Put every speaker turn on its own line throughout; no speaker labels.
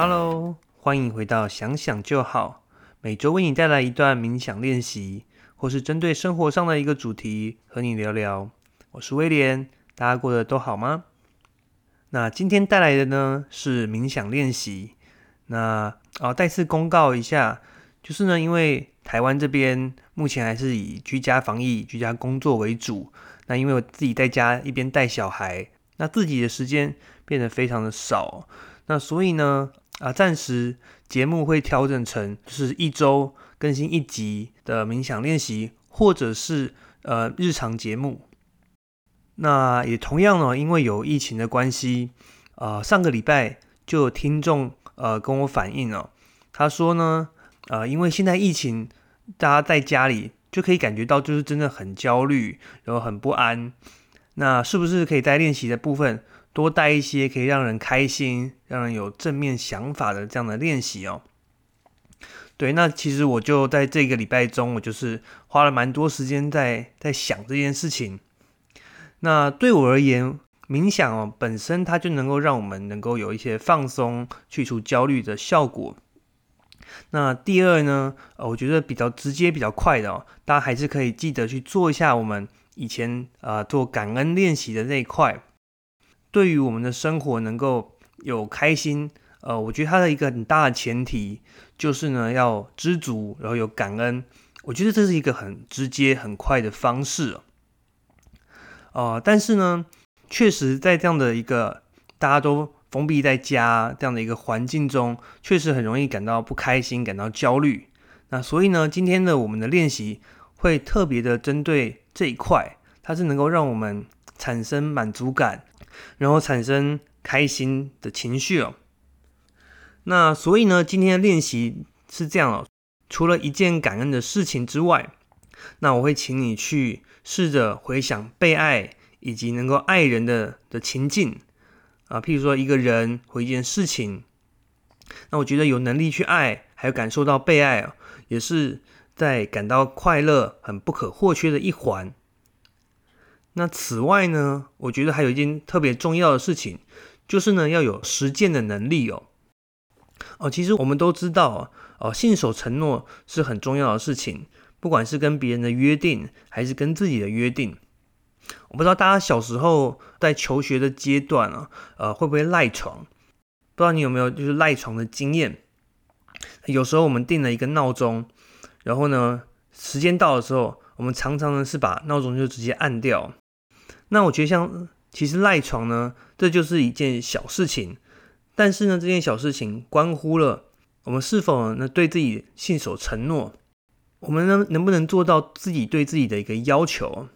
Hello，欢迎回到想想就好，每周为你带来一段冥想练习，或是针对生活上的一个主题和你聊聊。我是威廉，大家过得都好吗？那今天带来的呢是冥想练习。那啊，再次公告一下，就是呢，因为台湾这边目前还是以居家防疫、居家工作为主。那因为我自己在家一边带小孩，那自己的时间变得非常的少。那所以呢，啊，暂时节目会调整成就是一周更新一集的冥想练习，或者是呃日常节目。那也同样呢，因为有疫情的关系，呃，上个礼拜就有听众呃跟我反映哦，他说呢，呃，因为现在疫情，大家在家里就可以感觉到就是真的很焦虑，然后很不安。那是不是可以在练习的部分多带一些可以让人开心、让人有正面想法的这样的练习哦？对，那其实我就在这个礼拜中，我就是花了蛮多时间在在想这件事情。那对我而言，冥想哦本身它就能够让我们能够有一些放松、去除焦虑的效果。那第二呢，呃，我觉得比较直接、比较快的哦，大家还是可以记得去做一下我们以前呃做感恩练习的那一块。对于我们的生活能够有开心，呃，我觉得它的一个很大的前提就是呢要知足，然后有感恩。我觉得这是一个很直接、很快的方式。哦，但是呢，确实在这样的一个大家都封闭在家这样的一个环境中，确实很容易感到不开心、感到焦虑。那所以呢，今天的我们的练习会特别的针对这一块，它是能够让我们产生满足感，然后产生开心的情绪哦。那所以呢，今天的练习是这样哦，除了一件感恩的事情之外，那我会请你去。试着回想被爱以及能够爱人的的情境啊，譬如说一个人或一件事情，那我觉得有能力去爱，还有感受到被爱哦，也是在感到快乐很不可或缺的一环。那此外呢，我觉得还有一件特别重要的事情，就是呢要有实践的能力哦。哦，其实我们都知道哦，信守承诺是很重要的事情。不管是跟别人的约定，还是跟自己的约定，我不知道大家小时候在求学的阶段啊，呃，会不会赖床？不知道你有没有就是赖床的经验？有时候我们定了一个闹钟，然后呢，时间到的时候，我们常常呢是把闹钟就直接按掉。那我觉得像其实赖床呢，这就是一件小事情，但是呢，这件小事情关乎了我们是否呢对自己信守承诺。我们能能不能做到自己对自己的一个要求？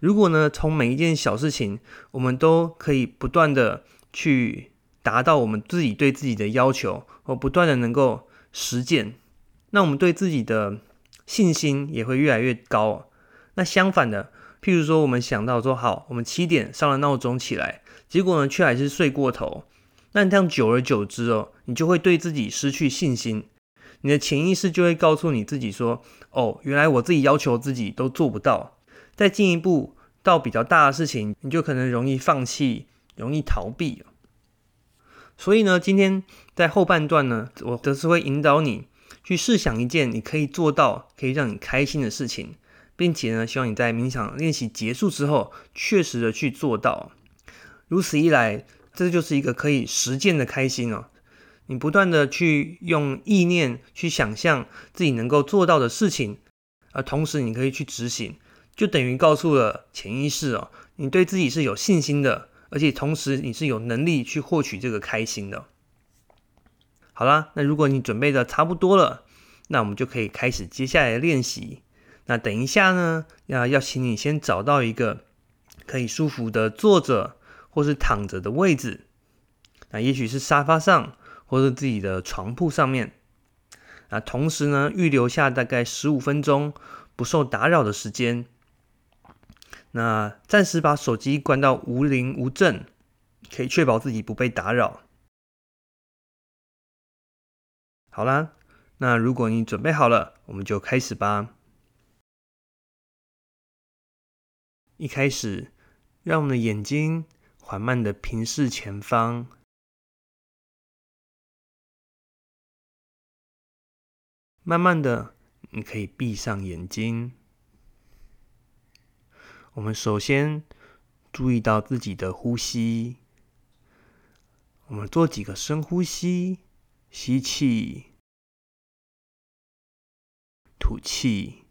如果呢，从每一件小事情，我们都可以不断的去达到我们自己对自己的要求，或不断的能够实践，那我们对自己的信心也会越来越高。那相反的，譬如说，我们想到说好，我们七点上了闹钟起来，结果呢，却还是睡过头，那这样久而久之哦，你就会对自己失去信心。你的潜意识就会告诉你自己说：“哦，原来我自己要求自己都做不到。”再进一步到比较大的事情，你就可能容易放弃，容易逃避。所以呢，今天在后半段呢，我则是会引导你去试想一件你可以做到、可以让你开心的事情，并且呢，希望你在冥想练习结束之后，确实的去做到。如此一来，这就是一个可以实践的开心哦。你不断的去用意念去想象自己能够做到的事情，而同时你可以去执行，就等于告诉了潜意识哦，你对自己是有信心的，而且同时你是有能力去获取这个开心的。好啦，那如果你准备的差不多了，那我们就可以开始接下来的练习。那等一下呢，要要请你先找到一个可以舒服的坐着或是躺着的位置，那也许是沙发上。或者自己的床铺上面，啊，同时呢，预留下大概十五分钟不受打扰的时间。那暂时把手机关到无铃无震，可以确保自己不被打扰。好啦那如果你准备好了我们就开始吧。一开始让我们的眼睛缓慢的平视前方。慢慢的你可以闭上眼睛。我们首先注意到自己的呼吸。我们做几个深呼吸。吸气，吐气，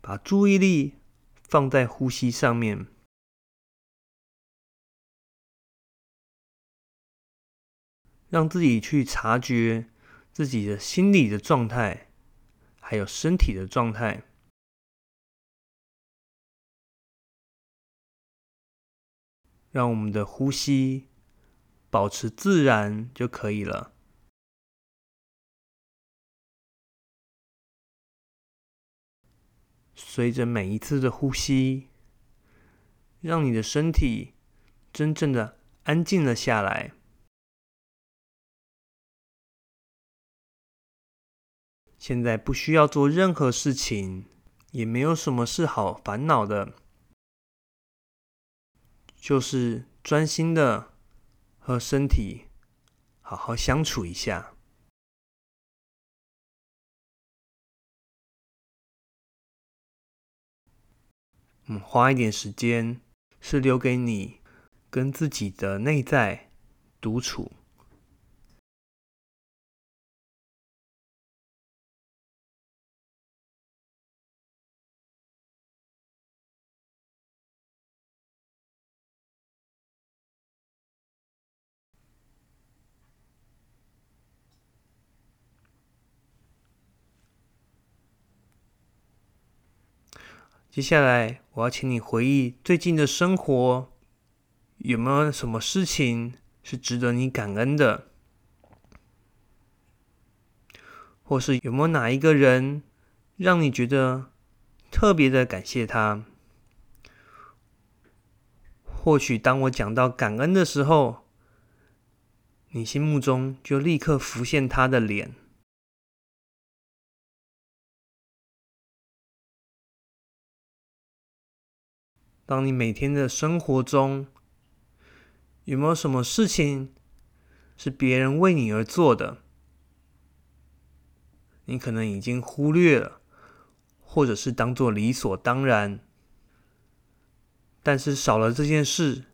把注意力放在呼吸上面，让自己去察觉自己的心理的状态，还有身体的状态。让我们的呼吸保持自然就可以了。随着每一次的呼吸，让你的身体真正的安静了下来。现在不需要做任何事情，也没有什么事好烦恼的。就是专心的和身体好好相处一下。嗯，花一点时间是留给你跟自己的内在独处。接下来，我要请你回忆最近的生活，有没有什么事情是值得你感恩的？或是有没有哪一个人让你觉得特别的感谢他？或许当我讲到感恩的时候，你心目中就立刻浮现他的脸。当你每天的生活中有没有什么事情是别人为你而做的，你可能已经忽略了，或者是当做理所当然，但是少了这件事，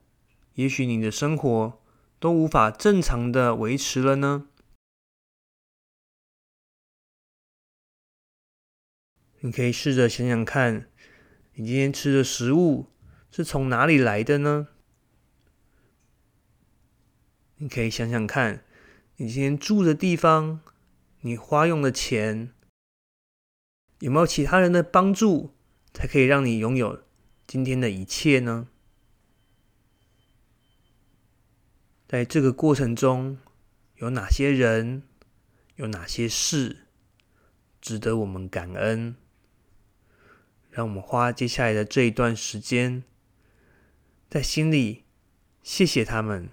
也许你的生活都无法正常的维持了呢？你可以试着想想看，你今天吃的食物。是从哪里来的呢？你可以想想看，你今天住的地方，你花用的钱，有没有其他人的帮助，才可以让你拥有今天的一切呢？在这个过程中，有哪些人，有哪些事，值得我们感恩？让我们花接下来的这一段时间。在心里，谢谢他们。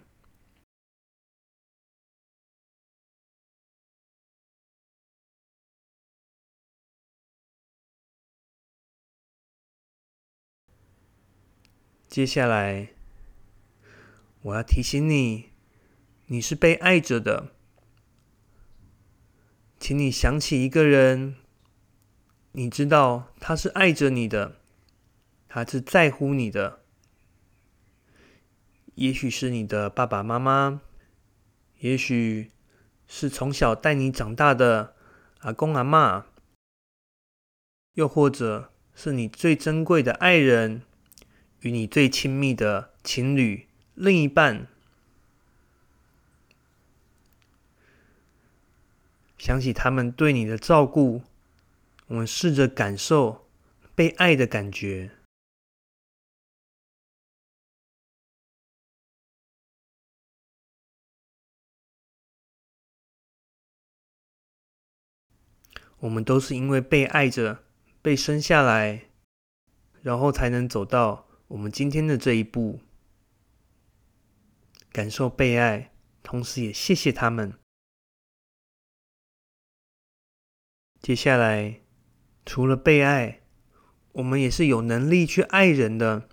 接下来，我要提醒你，你是被爱着的，请你想起一个人，你知道他是爱着你的，他是在乎你的。也许是你的爸爸妈妈，也许是从小带你长大的阿公阿妈，又或者是你最珍贵的爱人，与你最亲密的情侣、另一半。想起他们对你的照顾，我们试着感受被爱的感觉。我们都是因为被爱着，被生下来，然后才能走到我们今天的这一步，感受被爱，同时也谢谢他们。接下来，除了被爱，我们也是有能力去爱人的。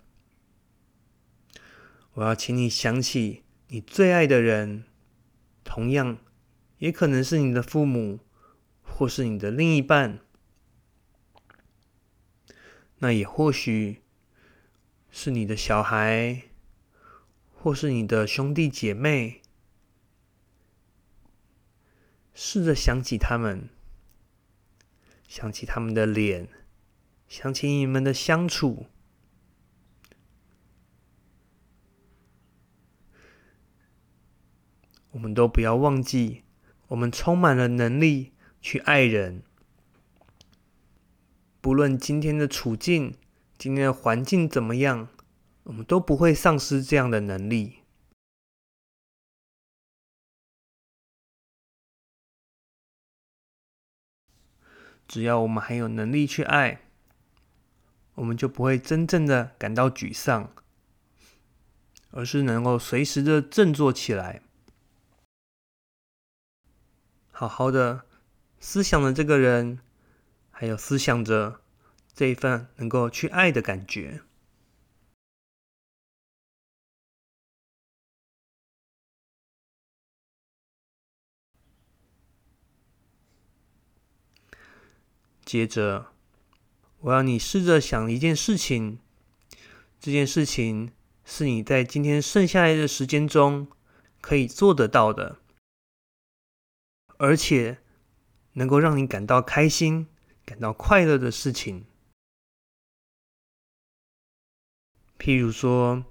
我要请你想起你最爱的人，同样也可能是你的父母，或是你的另一半，那也或许是你的小孩，或是你的兄弟姐妹。试着想起他们，想起他们的脸，想起你们的相处。我们都不要忘记，我们充满了能力去爱人。不论今天的处境、今天的环境怎么样，我们都不会丧失这样的能力。只要我们还有能力去爱，我们就不会真正的感到沮丧，而是能够随时的振作起来，好好的思想的这个人，还有思想着这一份能够去爱的感觉。接着，我要你试着想一件事情，这件事情是你在今天剩下来的时间中可以做得到的，而且能够让你感到开心、感到快乐的事情。譬如说，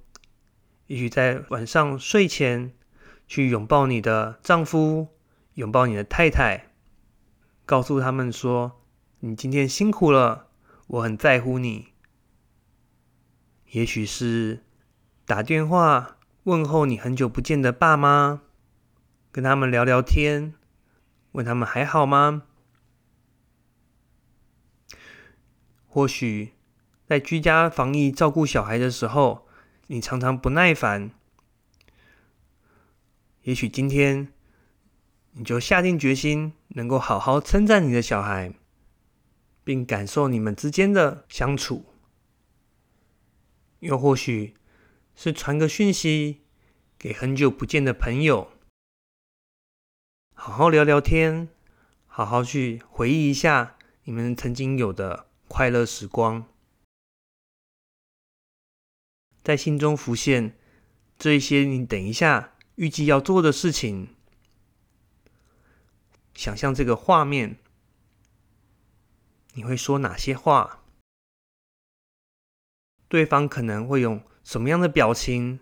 也许在晚上睡前去拥抱你的丈夫，拥抱你的太太，告诉他们说。你今天辛苦了，我很在乎你。也许是打电话问候你很久不见的爸妈，跟他们聊聊天，问他们还好吗？或许在居家防疫照顾小孩的时候，你常常不耐烦。也许今天你就下定决心，能够好好称赞你的小孩。并感受你们之间的相处，又或许是传个讯息给很久不见的朋友，好好聊聊天，好好去回忆一下你们曾经有的快乐时光，在心中浮现这一些你等一下预计要做的事情，想象这个画面。你会说哪些话？对方可能会用什么样的表情、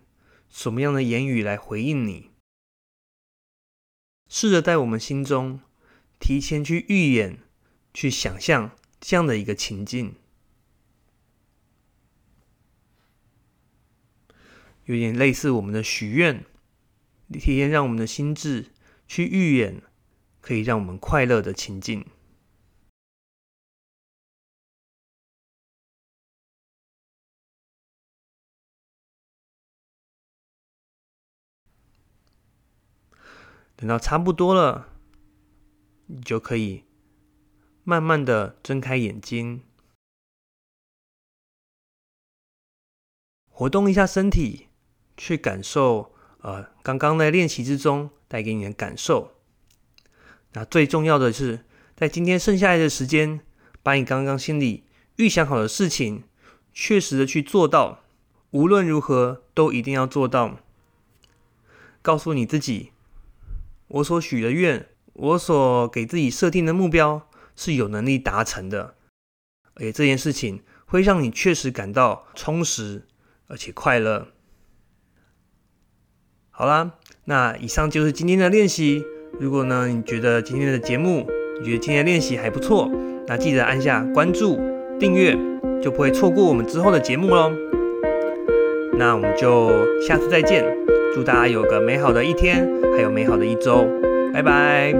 什么样的言语来回应你？试着在我们心中提前去预演、去想象这样的一个情境，有点类似我们的许愿，提前让我们的心智去预演可以让我们快乐的情境。等到差不多了，你就可以慢慢的睁开眼睛，活动一下身体，去感受呃刚刚在练习之中带给你的感受。那最重要的是，在今天剩下来的时间，把你刚刚心里预想好的事情，确实的去做到，无论如何都一定要做到。告诉你自己。我所许的愿，我所给自己设定的目标是有能力达成的，而且这件事情会让你确实感到充实而且快乐。好啦，那以上就是今天的练习。如果呢你觉得今天的节目，你觉得今天的练习还不错，那记得按下关注、订阅，就不会错过我们之后的节目喽。那我们就下次再见。祝大家有个美好的一天，还有美好的一周，拜拜。